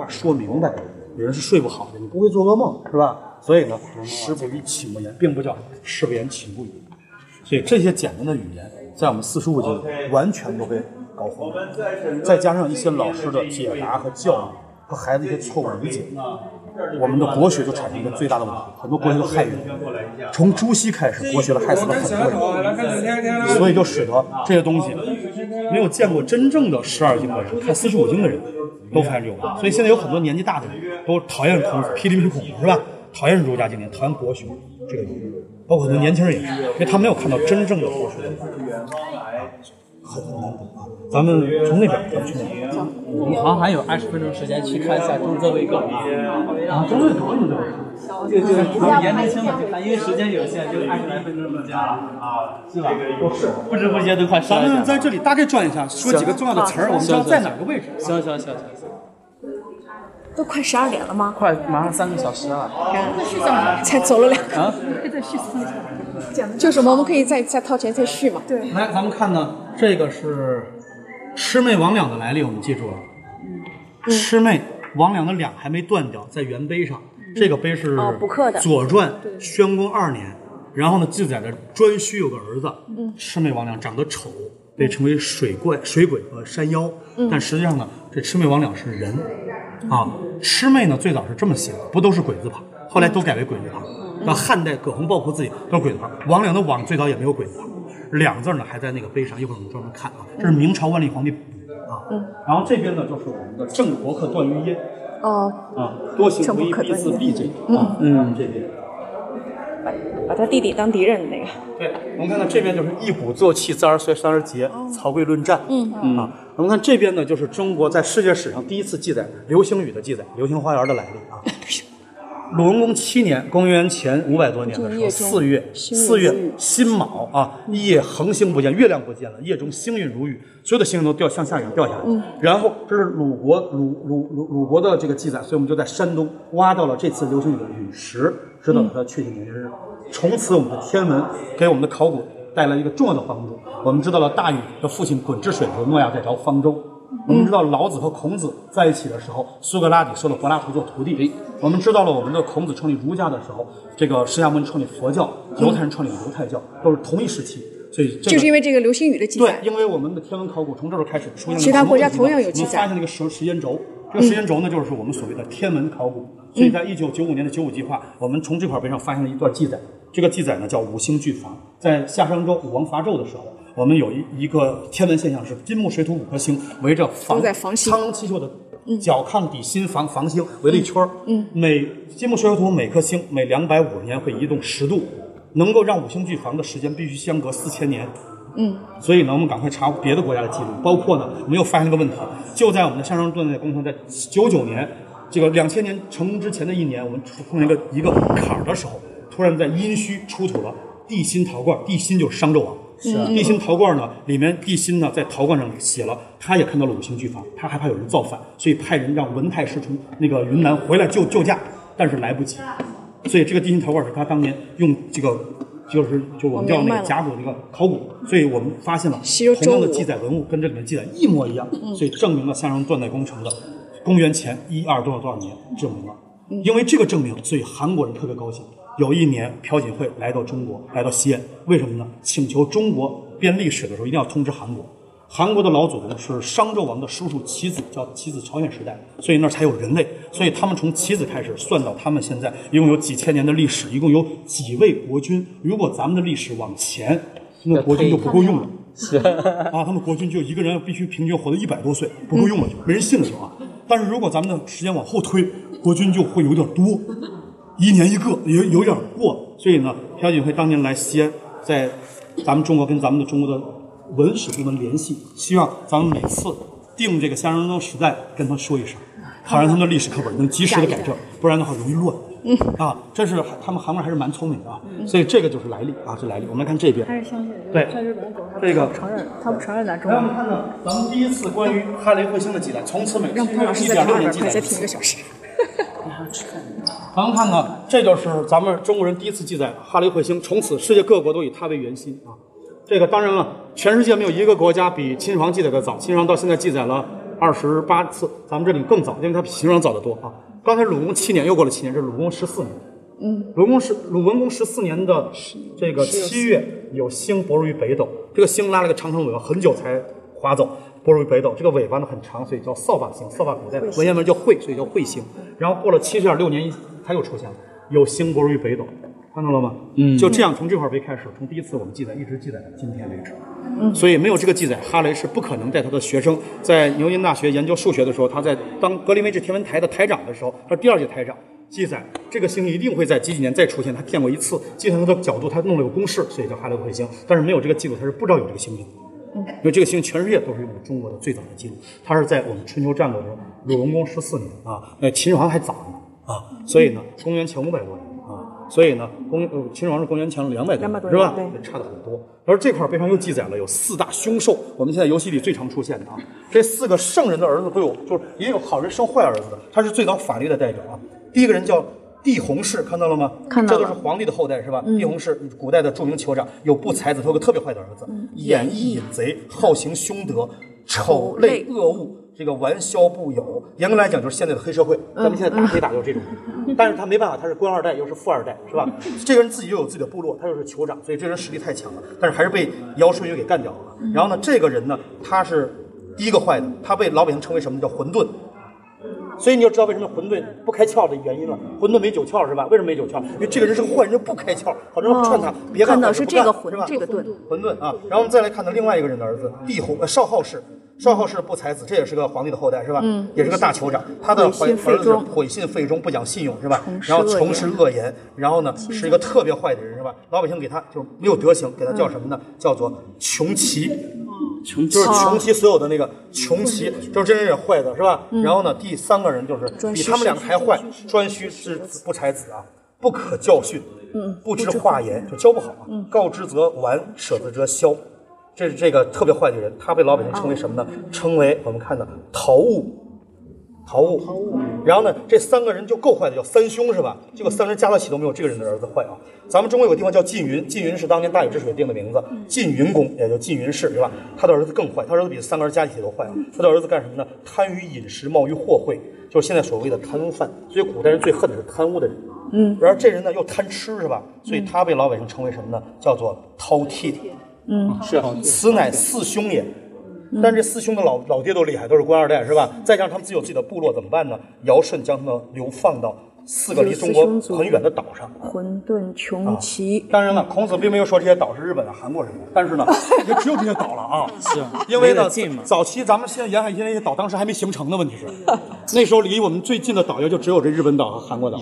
话说明白，有人是睡不好的，你不会做噩梦，是吧？所以呢，食不语，寝不言，并不叫食不言，寝不语。所以这些简单的语言，在我们四书五经完全都被搞混了，再加上一些老师的解答和教育和孩子一些错误理解，我们的国学就产生一个最大的问题，很多国学都害人。从朱熹开始，国学的害死了很多人，所以就使得这些东西没有见过真正的十二经的人，看四书五经的人都发现这有问题。所以现在有很多年纪大的人都讨厌孔子，批评孔子是吧？讨厌儒家经典，讨厌国学这个东西，包括很多年轻人也是，因为他没有看到真正的国学的咱们从那边，咱们去那边。我们好像还有二十分钟时间去看一下中泽卫构啊。中卫搞你们就就是年轻嘛，因为时间有限，就二十来分钟时间啊，是吧？不知不觉都快咱。们在这里大概转一下，说几个重要的词儿，我们知道在哪个位置。行行行行行，都快十二点了吗？快马上三个小时了才走了两个，啊！就是我们可以再再掏钱再续嘛。对，来，咱们看呢，这个是魑魅魍魉的来历，我们记住了。魑魅魍魉的魉还没断掉，在原碑上。这个碑是哦补刻的《左传》宣公二年，然后呢记载着颛顼有个儿子，魑魅魍魉长得丑，被称为水怪、水鬼和山妖。但实际上呢，这魑魅魍魉是人啊。魑魅呢最早是这么写的，不都是鬼字旁，后来都改为鬼字旁。到汉代葛洪抱朴自己都是鬼字旁，魍魉的王最早也没有鬼字旁，两字呢还在那个碑上，一会儿我们专门看啊。这是明朝万历皇帝啊。然后这边呢就是我们的郑伯克段于鄢。哦，啊，多行不义必自毙这个啊，嗯，这边，把把他弟弟当敌人的那个。对，我们看到这边就是一鼓作气，自而衰，三而竭，曹刿论战，嗯啊，我们看这边呢，就是中国在世界史上第一次记载流星雨的记载，流星花园的来历啊。鲁文公七年，公元前五百多年的时候，四月，四月辛卯啊，夜恒星不见，月亮不见了，夜中星云如雨，所有的星星都掉向下一样掉下来。然后这是鲁国鲁鲁鲁鲁国的这个记载，所以我们就在山东挖到了这次流星雨的陨石，知道了它的确切年月日。从此，我们的天文给我们的考古带来一个重要的帮助。我们知道了大禹的父亲鲧治水的时候，诺亚在凿方舟。我们知道老子和孔子在一起的时候，苏格拉底收了柏拉图做徒弟。我们知道了我们的孔子创立儒家的时候，这个释迦牟尼创立佛教，犹太人创立犹太教，都是同一时期。所以这个就是因为这个流星雨的记对载，，因为我们的天文考古从这时候开始出现了其他国家同样有记载我们发现了一个时时间轴，这个时间轴呢，就是我们所谓的天文考古。所以在一九九五年的九五计划，我们从这块碑上发现了一段记载，这个记载呢叫五星聚房，在夏商周武王伐纣的时候。我们有一一个天文现象是金木水土五颗星围着房都在房星。苍龙七宿的角亢底心房房星围了一圈嗯，每金木水火土每颗星每两百五十年会移动十度，能够让五星聚房的时间必须相隔四千年。嗯。所以呢，我们赶快查别的国家的记录，包括呢，我们又发现了个问题，就在我们的向上锻炼工程在九九年，这个两千年成功之前的一年，我们碰见一个一个坎儿的时候，突然在殷墟出土了地心陶罐，地心就是商纣王。是啊，地心陶罐呢，里面地心呢在陶罐上写了，他也看到了五星聚房，他害怕有人造反，所以派人让文太师从那个云南回来救救驾，但是来不及，所以这个地心陶罐是他当年用这个就是就我们叫那个甲骨那个考古，所以我们发现了同样的记载文物跟这里面记载一模一样，所以证明了向上断代工程的公元前一二多少多少年证明了。因为这个证明，所以韩国人特别高兴。有一年，朴槿惠来到中国，来到西安，为什么呢？请求中国编历史的时候一定要通知韩国。韩国的老祖宗是商纣王的叔叔齐子，叫齐子朝鲜时代，所以那儿才有人类。所以他们从齐子开始算到他们现在，一共有几千年的历史，一共有几位国君。如果咱们的历史往前，那国君就不够用了。是 啊，他们国君就一个人必须平均活到一百多岁，不够用了就没人信了就啊。但是如果咱们的时间往后推，国君就会有点多，一年一个，有有点过。所以呢，朴槿惠当年来西安，在咱们中国跟咱们的中国的文史部门联系，希望咱们每次定这个夏商周时代跟他说一声，好让他们的历史课本能及时的改正，不然的话容易乱。嗯啊，这是他们韩国人还是蛮聪明的啊，所以这个就是来历啊，这来历。我们来看这边，还是相信对在日本狗，这个不承认，他不承认咱中国来我们。看到，咱们第一次关于哈雷彗星的记载，从此每让潘老师一点六年记载一次再听一个。小时。咱们看看，这就是咱们中国人第一次记载哈雷彗星，从此世界各国都以它为圆心啊。这个当然了，全世界没有一个国家比秦始皇记载的早，秦始皇到现在记载了二十八次，咱们这里更早，因为它比秦始皇早得多啊。刚才鲁公七年，又过了七年，这是鲁公十四年。嗯，鲁公十鲁文公十四年的这个七月，有星泊入于北斗，这个星拉了个长城尾巴，很久才划走，泊入于北斗。这个尾巴呢很长，所以叫扫把星。扫把古代文言文叫彗，所以叫彗星。然后过了七十点六年，它又出现了，有星泊入于北斗。看到了吗？嗯，就这样从这块碑开始，从第一次我们记载一直记载到今天为止。嗯，所以没有这个记载，哈雷是不可能带他的学生在牛津大学研究数学的时候，他在当格林威治天文台的台长的时候，他是第二届台长，记载这个星一定会在几几年再出现，他见过一次，计算它的角度，他弄了个公式，所以叫哈雷彗星。但是没有这个记录，他是不知道有这个星星。嗯，因为这个星全世界都是用的中国的最早的记录，它是在我们春秋战国的时候，鲁文公十四年啊，那秦始皇还早呢啊，所以呢，公元前五百多年啊。所以呢，公呃秦始皇是公元前两百多年，是吧？差的很多。而这块碑上又记载了有四大凶兽，我们现在游戏里最常出现的啊。这四个圣人的儿子都有，就是也有好人生坏儿子的。他是最早法律的代表啊。第一个人叫帝弘氏，看到了吗？看到了。这都是皇帝的后代，是吧？帝弘氏，古代的著名酋长，有不才子，他有个特别坏的儿子，演义隐贼，好行凶德，丑类恶物。这个玩消不友，严格来讲就是现在的黑社会。咱们现在打可以打就是这种，但是他没办法，他是官二代又是富二代，是吧？这个人自己又有自己的部落，他又是酋长，所以这人实力太强了。但是还是被尧舜禹给干掉了。然后呢，这个人呢，他是第一个坏的，他被老百姓称为什么叫混沌。所以你就知道为什么混沌不开窍的原因了。混沌没九窍是吧？为什么没九窍？因为这个人是个坏人，不开窍，好多人劝他，别干到是这个混这个沌混沌啊。然后我们再来看到另外一个人的儿子帝弘，呃少昊氏。少昊氏不才子，这也是个皇帝的后代，是吧？嗯，也是个大酋长。他的儿子毁信废忠，不讲信用，是吧？然后从事恶言，然后呢，是一个特别坏的人，是吧？老百姓给他就是没有德行，给他叫什么呢？叫做穷奇，穷就是穷奇所有的那个穷奇，就是这人也坏的，是吧？然后呢，第三个人就是比他们两个还坏，颛顼是不才子啊，不可教训，嗯，不知化言，就教不好啊。告之则完，舍之则消。这是这个特别坏的人，他被老百姓称为什么呢？称为我们看的桃物，陶物。然后呢，这三个人就够坏的，叫三凶是吧？结果三人加到一起都没有这个人的儿子坏啊。咱们中国有个地方叫缙云，缙云是当年大禹治水定的名字，缙云公也叫缙云氏是吧？他的儿子更坏，他儿子比三个人加一起来都坏啊。他的儿子干什么呢？贪于饮食，冒于货贿，就是现在所谓的贪污犯。所以古代人最恨的是贪污的人。嗯。然后这人呢又贪吃是吧？所以他被老百姓称为什么呢？叫做饕餮。嗯，是，此乃四凶也。但这四兄的老老爹都厉害，都是官二代，是吧？再加上他们自己有自己的部落，怎么办呢？尧舜将他们流放到。四个离中国很远的岛上，混沌穷奇。当然了，孔子并没有说这些岛是日本的、韩国什么的，但是呢，也只有这些岛了啊。是，因为呢，早期咱们现在沿海一些那些岛，当时还没形成的问题是，那时候离我们最近的岛也就只有这日本岛和韩国岛。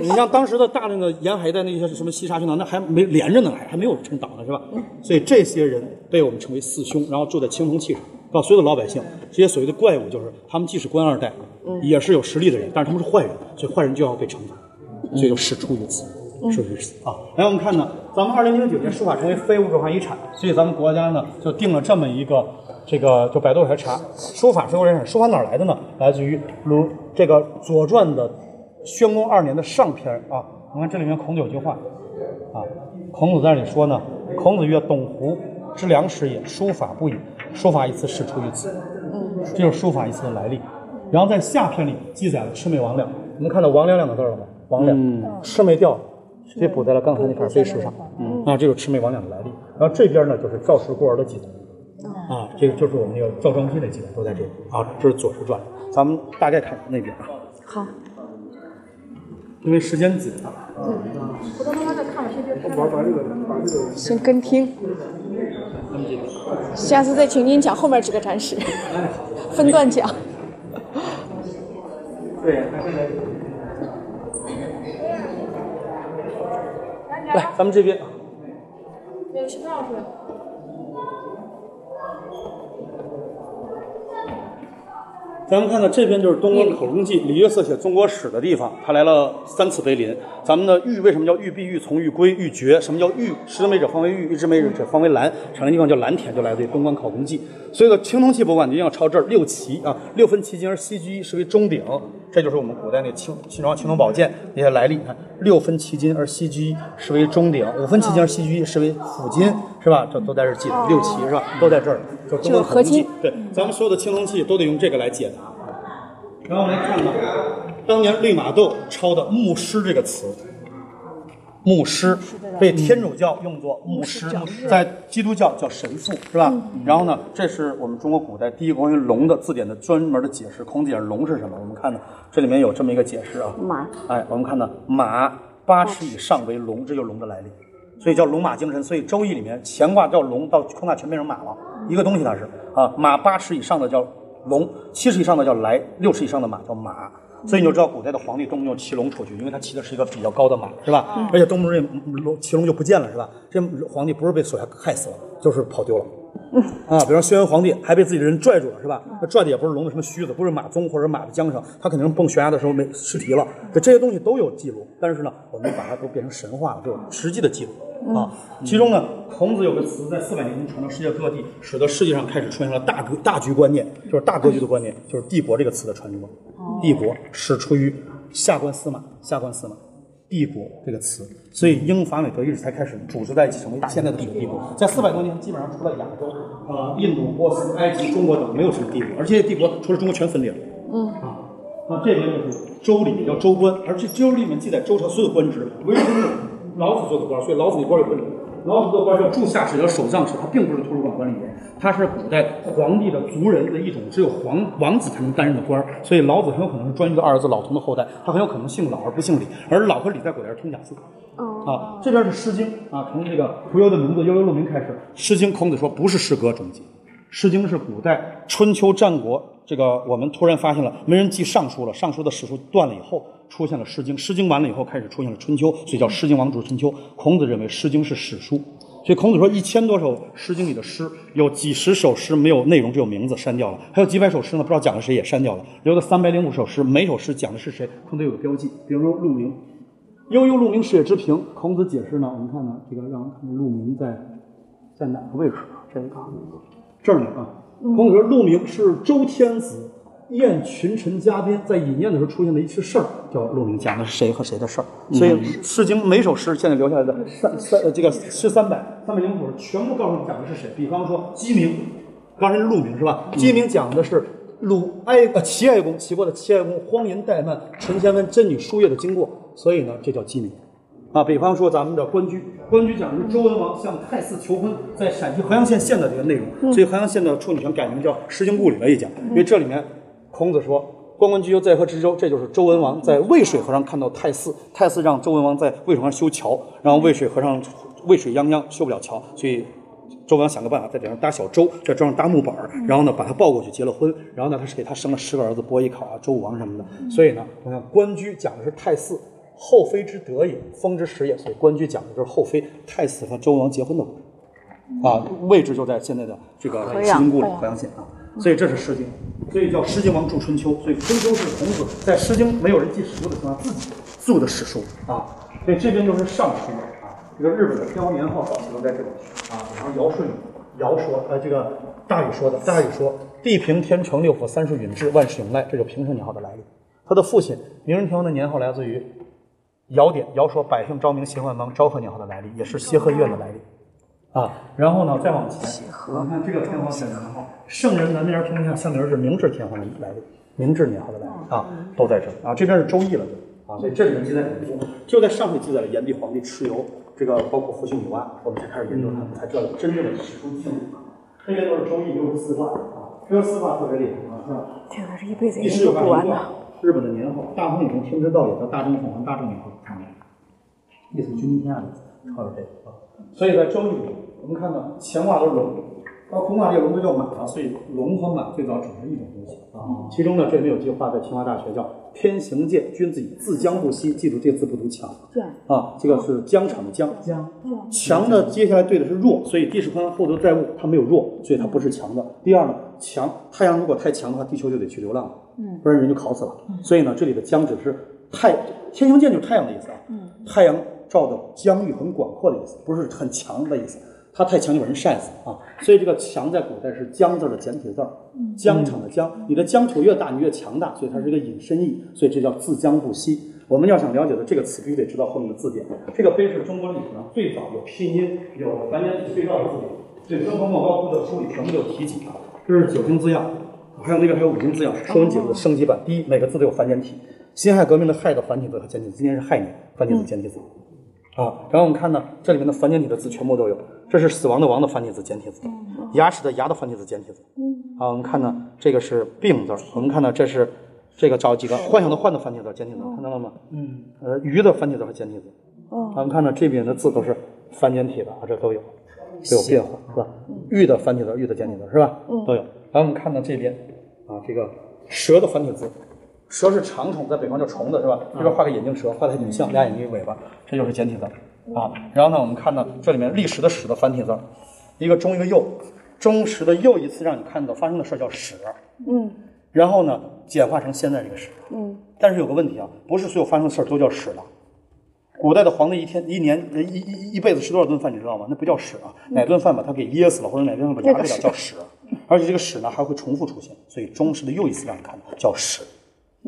你像当时的大量的沿海的那些什么西沙群岛，那还没连着呢，还还没有成岛呢，是吧？所以这些人被我们称为四兄，然后住在青铜器上。告诉所有的老百姓，这些所谓的怪物，就是他们既是官二代，也是有实力的人，但是他们是坏人，所以坏人就要被惩罚，所以就事出于此，是如此啊。来，我们看呢，咱们二零零九年书法成为非物质文化遗产，所以咱们国家呢就定了这么一个，这个就百度来查，书法非物质遗产，书法哪来的呢？来自于鲁这个《左传》的宣公二年的上篇啊。你看这里面孔子有句话啊，孔子在这里说呢，孔子曰：“董狐之良师也，书法不也。”书法一词是出于此，嗯，这就是书法一词的来历。然后在下篇里记载了魑魅魍魉，我们看到魍魉两个字了吗？魍魉，魑魅掉，直接补在了刚才那块碑石上。嗯，啊，这就是魑魅魍魉的来历。然后这边呢就是赵氏孤儿的记载，啊，这个就是我们那个赵庄姬的记载都在这里。啊，这是《左氏传》，咱们大概看那边啊。好。因为时间紧。嗯。先跟听。下次再请您讲后面几个展示，分段讲。对，来，咱们这边。有徐老师。咱们看到这边就是东关口中记，李约瑟写中国史的地方，他来了三次碑林。咱们的玉为什么叫玉璧、玉琮、玉圭、玉珏？什么叫玉？十之美者方为玉，玉之美者方为蓝。产的地方叫蓝田，就来自于东关考功记。所以呢，青铜器博物馆一定要抄这儿六旗啊，六分旗经而西居是为中鼎，这就是我们古代那青青装青铜宝剑那些来历。你看，六分其金而西居是为中鼎，五分其金而西居是为辅金，是吧？这都在这儿记的，六齐是吧？都在这儿，就中国合金器。对，咱们所有的青铜器都得用这个来解答。然后我们来看看，当年利玛窦抄的“牧师”这个词，牧师被天主教用作牧师，在基督教叫神父，是吧？然后呢，这是我们中国古代第一个关于龙的字典的专门的解释。孔子解释龙是什么？我们看呢，这里面有这么一个解释啊。马。哎，我们看呢，马八尺以上为龙，这就是龙的来历，所以叫龙马精神。所以《周易》里面乾卦叫龙，到坤卦全变成马了，一个东西它是啊，马八尺以上的叫龙，七十以上的叫来，六十以上的马叫马。所以你就知道古代的皇帝动不动骑龙出去，因为他骑的是一个比较高的马，是吧？而且动不动这龙骑龙就不见了，是吧？这皇帝不是被手下害死了，就是跑丢了。啊，比如说轩辕皇帝还被自己的人拽住了，是吧？那拽的也不是龙的什么须子，不是马鬃或者马的缰绳，他肯定是蹦悬崖的时候没失蹄了。这这些东西都有记录，但是呢，我们把它都变成神话了，都有实际的记录啊。其中呢，孔子有个词在四百年中传到世界各地，使得世界上开始出现了大格大局观念，就是大格局的观念，就是帝国这个词的传播。帝国是出于下官司马，下官司马。帝国这个词，所以英法美德意志才开始组织在一起，成为现在的帝帝国。在四百多年，基本上除了亚洲，呃，印度、波斯、埃及、中国等，没有什么帝国，而这些帝国除了中国全分裂了。嗯啊，那这边就是周礼，叫周官，而且周礼里面记载周朝所有官职，唯独老子做的官，所以老子的官有问题。老子做官叫柱下士，叫守藏史，他并不是图书馆管理员，他是古代皇帝的族人的一种，只有皇王子才能担任的官儿。所以老子很有可能是专一的二儿子老童的后代，他很有可能姓老而不姓李，而老和李在古代是通假字。啊，这边是《诗经》啊，从这个屠呦的名字悠悠鹿鸣开始，《诗经》孔子说不是诗歌终结，《诗经》是古代春秋战国这个我们突然发现了没人记尚书了，尚书的史书断了以后出现了《诗经》，《诗经》完了以后开始出现了春秋，所以叫《诗经王主春秋》。孔子认为《诗经》是史书，所以孔子说一千多首《诗经》里的诗有几十首诗没有内容，只有名字删掉了，还有几百首诗呢不知道讲的谁也删掉了，留了三百零五首诗，每首诗讲的是谁，孔子有个标记，比如说鹿鸣。悠悠鹿鸣，水之平。孔子解释呢，我们看呢，这个让我们看鹿鸣在在哪个位置？这个这儿呢啊。孔子说，鹿鸣是周天子宴群臣嘉宾，在饮宴的时候出现的一次事儿，叫鹿鸣，讲的是谁和谁的事儿。所以《诗经》每首诗现在留下来的三三呃这个诗三百三百零五首，全部告诉你讲的是谁。比方说鸡鸣，刚才是鹿鸣是吧？鸡鸣讲的是。鲁哀呃齐哀公齐国的齐哀公荒淫怠慢，陈先问真女输液的经过，所以呢，这叫鸡鸣。啊，比方说咱们的关雎，关雎讲的是周文王向太姒求婚，在陕西河阳县县的这个内容，所以河阳县的处女泉改名叫《诗经故里》了一讲，因为这里面孔子说关关雎鸠在河之洲，这就是周文王在渭水河上看到太姒，太姒让周文王在渭水上修桥，然后渭水河上渭水泱泱修不了桥，所以。周文王想个办法，在顶上搭小舟，在舟上搭木板儿，然后呢把他抱过去结了婚，然后呢他是给他生了十个儿子，伯邑考啊、周武王什么的。所以呢，我看关雎讲的是太姒后妃之德也，封之实也，所以关雎讲的就是后妃太姒和周文王结婚的故事。啊，位置就在现在的这个西京故里河阳县啊。所以这是《诗经》，所以叫《诗经王著春秋》，所以春秋是孔子在《诗经》没有人记史书的情况下自己做的史书啊。所以这边就是尚书了。这个日本的天皇年号早期都在这里啊，然后尧舜尧说，呃，这个大禹说的，大禹说地平天成六府三十允制万世永赖，这就平成年号的来历。他的父亲明仁天皇的年号来自于尧典，尧说百姓昭明贤万邦，昭和年号的来历也是协和医院的来历啊。然后呢，再往前，你看这个天皇的年号，圣人南面而天下，下面是明治天皇的来历，明治年号的来历啊，都在这儿啊。这边是周易了，啊，所以这里面记载很多，就在上面记载了炎帝皇帝蚩尤。这个包括伏羲、女娲，我们才开始研究它们，才知道真正的史书记录。这些都是周易六十四卦啊，六十四卦特别厉害啊，是吧？天哪，这一辈子第十九卦一卦，日本的年号，大风已经听之道也，叫大正凤凰，大正年号，意思君临天下的意思，抄着这个啊。所以在周易里，我们看到乾卦都是龙，到坤卦这个龙就叫马，所以龙和马最早只是一种东西啊。其中呢，这里面有句话在清华大学叫。天行健，君子以自将不息。记住这个字不读强。对。啊，这个是疆场的疆。疆。强的接下来对的是弱，所以地势宽，厚德载物，它没有弱，所以它不是强的。第二呢，强，太阳如果太强的话，地球就得去流浪了，嗯，不然人就烤死了。所以呢，这里的疆只是太天行健就是太阳的意思啊。嗯。太阳照的疆域很广阔的意思，不是很强的意思。它太强就把人晒死啊。所以这个强在古代是江字的简体字儿，疆场的疆，你的疆土越大，你越强大，所以它是一个引申义，所以这叫自疆不息。我们要想了解的这个词，必须得知道后面的字典。这个碑是中国历史上最早有拼音、有繁简体对照的字典。这曾国莫高窟的书里全部都有提及啊。这是九经字样，还有那个还有五经字样，《说文解字》的升级版。第一，每个字都有繁简体。辛亥革命的亥的繁体字和简体字，今天是亥年，繁体字简体字。啊，然后我们看呢，这里面的繁简体的字全部都有。这是死亡的亡的繁体字简体字，牙齿的牙的繁体字简体字。啊，我们看呢，这个是病字儿。我们看呢，这是这个找几个幻想的幻的繁体字简体字，看到了吗？嗯。呃，鱼的繁体字和简体字。哦。我们看呢，这边的字都是繁简体的啊，这都有，都有变化，是吧？玉的繁体字，玉的简体字，是吧？嗯。都有。然后我们看到这边啊，这个蛇的繁体字。蛇是长虫，在北方叫虫子，是吧？这边画个眼镜蛇，画的还挺像，俩眼睛一尾巴，这就是简体字啊。然后呢，我们看到这里面历史的史的繁体字，一个中一个右，忠实的又一次让你看到发生的事儿叫史，嗯，然后呢简化成现在这个史，嗯，但是有个问题啊，不是所有发生的事儿都叫史了。古代的皇帝一天一年一一一辈子吃多少顿饭，你知道吗？那不叫史啊，哪顿饭把他给噎死了，或者哪顿饭把牙给了叫史，而且这个史呢还会重复出现，所以忠实的又一次让你看到叫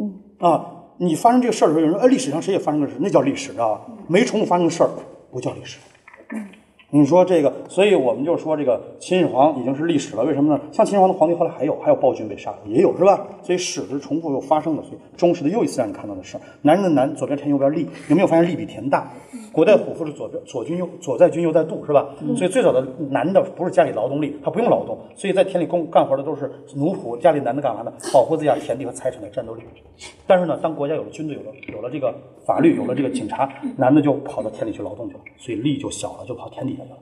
史。啊，你发生这个事儿的时候，有人说，哎，历史上谁也发生过事，那叫历史，知道吧？没重复发生的事儿，不叫历史。你说这个，所以我们就说这个秦始皇已经是历史了，为什么呢？像秦始皇的皇帝后来还有，还有暴君被杀，也有是吧？所以史是重复又发生的，所以忠实的又一次让你看到的事儿。男人的男，左边田右边利，有没有发现利比田大？古代虎父是左边左军右左在军右在度是吧？所以最早的男的不是家里劳动力，他不用劳动，所以在田里工干活的都是奴仆，家里男的干嘛呢？保护自己家田地和财产的战斗力。但是呢，当国家有了军队，有了有了这个法律，有了这个警察，男的就跑到田里去劳动去了，所以力就小了，就跑田底下去了。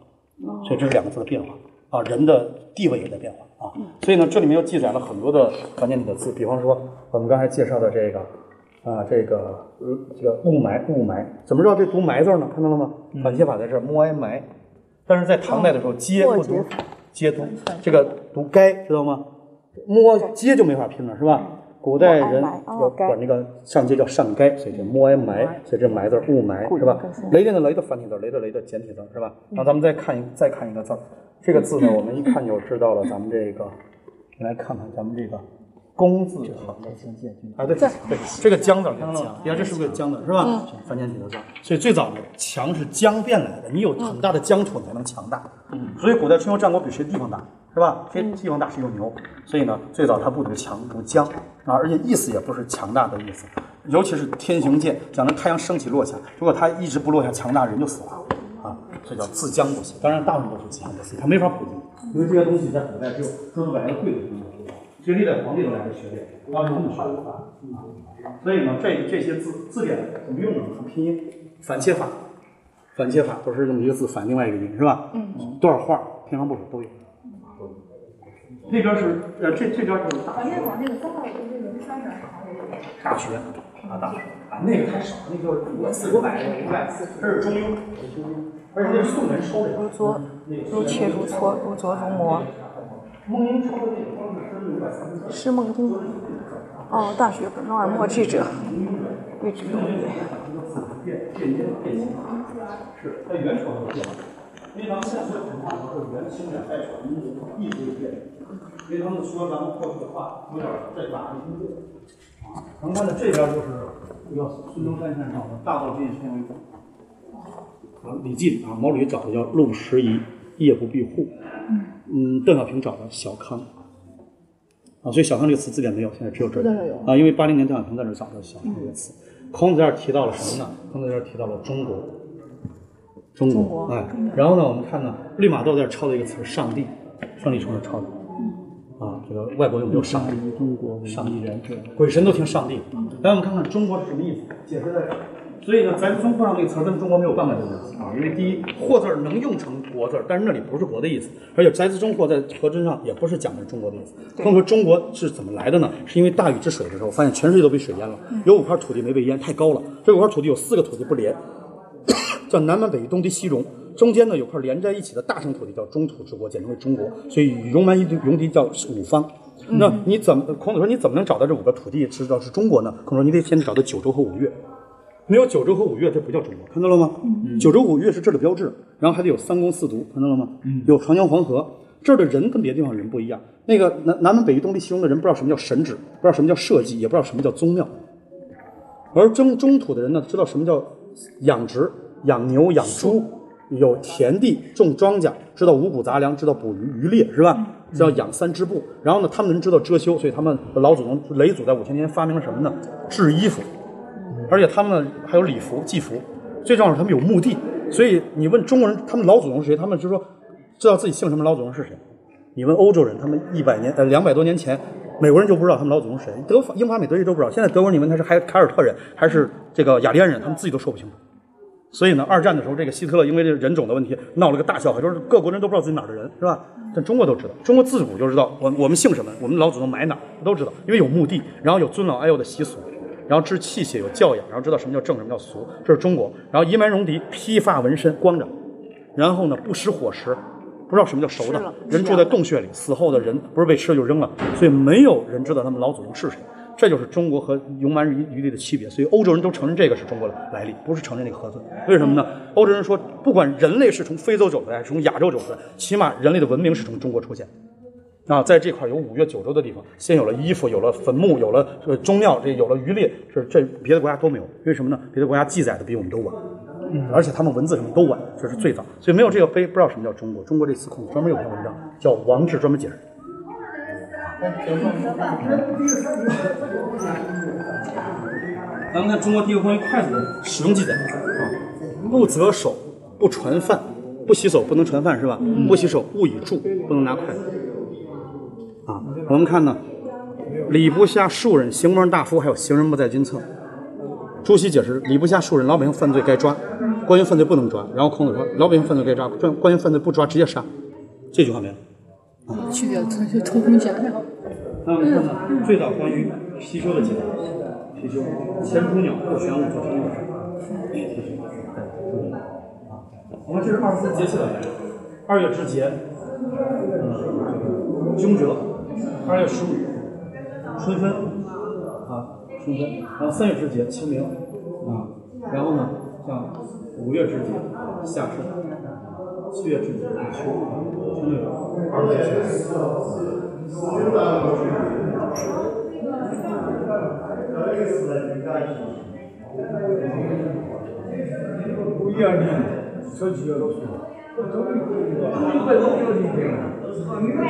所以这是两个字的变化啊，人的地位也在变化啊。所以呢，这里面又记载了很多的关键里的字，比方说我们刚才介绍的这个啊，这个呃这个雾霾雾霾，怎么知道这读埋字呢？看到了吗？反写法在这儿，摸挨埋。但是在唐代的时候，接不读接读，这个读该，知道吗？摸接就没法拼了，是吧？古代人要管这个上街叫上街，所以叫摸挨埋，所以这埋字儿雾霾是吧？雷电的雷的繁体字，雷的雷的简体字是吧？然后咱们再看一再看一个字儿，这个字呢，我们一看就知道了。咱们这个，来看看咱们这个“公”字旁的啊，对对，这个江字看到了吗？你看这是不是个江字是吧？繁简体的字，所以最早的强是江变来的，你有很大的疆土，你才能强大。所以古代春秋战国比谁地方大？是吧？谁地方大谁就牛。所以呢，最早它不读强，读江啊，而且意思也不是强大的意思。尤其是天行健，讲的太阳升起落下，如果它一直不落下，强大人就死了啊，这叫自僵不息。当然，大部分都是自强不息，它没法普及，因为这些东西在古代只有诸子百家的贵族才能知道，这历代皇帝都来这学这个，当时这么学的啊。所以呢，这这些字字典怎么用呢？看拼音，反切法，反切法都是用一个字反另外一个音，是吧？嗯。多少画，偏旁部首都有。那边是呃，这这边是大学。往那个三号就是仁川那儿好像也有。大学啊，大学啊，那个太少，那个我四五百五百，这是中庸，而且那是宋人抄的。如左如切如磋，如琢如磨。孟英抄的那个方式是五百三十是孟公。哦，大学本中而墨记者，谓之有也。是在元朝的因为他们现在文化都是元清两代传的，一直变，因为他们说咱们过去的话有点在打一通过。啊，咱们看的这边就是这个孙中山先生的“大道尽先为公”。啊，李进啊，毛主席找的叫“路拾遗，夜不闭户”。嗯，邓小平找的“小康”。啊，所以“小康”这个词字典没有，现在只有这儿啊，因为八零年邓小平在这儿找的“小康”这个词。孔子这儿提到了什么呢？孔子这儿提到了中国，中国，哎，然后呢，我们看呢，绿马豆在这儿抄的一个词“上帝”，上帝从这儿抄的。啊，这个外国有没有上帝？中国上帝人，鬼神都听上帝。来，我们看看中国是什么意思？解释在这儿。所以呢，宅子中括上那个词儿跟中国没有半个关系啊。因为第一，祸字儿能用成国字儿，但是那里不是国的意思，而且宅子中祸在和真上也不是讲的是中国的意思。更说中国是怎么来的呢？是因为大禹治水的时候，发现全世界都被水淹了，有五块土地没被淹，太高了。这五块土地有四个土地不连，叫南蛮北夷东狄西戎。中间呢有块连在一起的大省土地叫中土之国，简称为中国。所以与戎蛮夷戎狄叫五方。那你怎么孔子说你怎么能找到这五个土地知道是中国呢？孔子说你得先找到九州和五岳。没有九州和五岳，这不叫中国，看到了吗？九州五岳是这儿的标志，然后还得有三公四渎，看到了吗？有长江黄河，这儿的人跟别的地方人不一样。那个南南门北域东离西戎的人不知道什么叫神旨，不知道什么叫社稷，也不知道什么叫宗庙。而中中土的人呢，知道什么叫养殖、养牛、养猪，有田地种庄稼，知道五谷杂粮，知道捕鱼渔猎，是吧？知道养三织布。然后呢，他们能知道遮羞，所以他们的老祖宗雷祖在五千年发明了什么呢？制衣服。而且他们呢还有礼服、祭服，最重要是他们有墓地。所以你问中国人，他们老祖宗是谁？他们就说知道自己姓什么，老祖宗是谁。你问欧洲人，他们一百年呃两百多年前，美国人就不知道他们老祖宗是谁，德法英法美德意都不知道。现在德国人你问他是还凯尔特人还是这个雅利安人，他们自己都说不清楚。所以呢，二战的时候，这个希特勒因为这个人种的问题闹了个大笑话，就是各国人都不知道自己哪儿的人，是吧？但中国都知道，中国自古就知道我我们姓什么，我们老祖宗埋哪儿都知道，因为有墓地，然后有尊老爱幼的习俗，然后知器械有教养，然后知道什么叫正，什么叫俗，这是中国。然后夷蛮戎狄，披发纹身，光着，然后呢不食火食，不知道什么叫熟的，人住在洞穴里，死后的人不是被吃了就扔了，所以没有人知道他们老祖宗是谁。这就是中国和游蛮余余地的区别，所以欧洲人都承认这个是中国的来历，不是承认这个盒子。为什么呢？欧洲人说，不管人类是从非洲走的，还是从亚洲走的，起码人类的文明是从中国出现。啊，在这块有五岳九州的地方，先有了衣服，有了坟墓，有了呃宗庙，这有了渔猎，这这别的国家都没有。为什么呢？别的国家记载的比我们都晚，而且他们文字什么都晚，这是最早，所以没有这个碑，不知道什么叫中国。中国这词库专门有篇文章叫王志专门解释。咱们看中国第一个关于筷子的使用记载啊，不择手，不传饭，不洗手不能传饭是吧？不洗手，勿以箸，不能拿筷子。啊，我们看呢，礼不下庶人，行不上大夫，还有行人不在君侧。朱熹解释：礼不下庶人，老百姓犯罪该抓，官员犯罪不能抓。然后孔子说：老百姓犯罪该抓，官官员犯罪不抓，直接杀。这句话没有。去掉同学偷工减料。那我们看呢，最早关于貔貅的记载，貔貅，前雏鸟，后玄武，左青龙。我们这是二十四节气的来源，二月之节，嗯，惊蛰，二月十五，春分，啊，春分，然后三月之节清明，啊，然后呢，像五月之节夏至，七月之节立秋，春六二十节。不一样的，手机要老说。我终于会了，终于会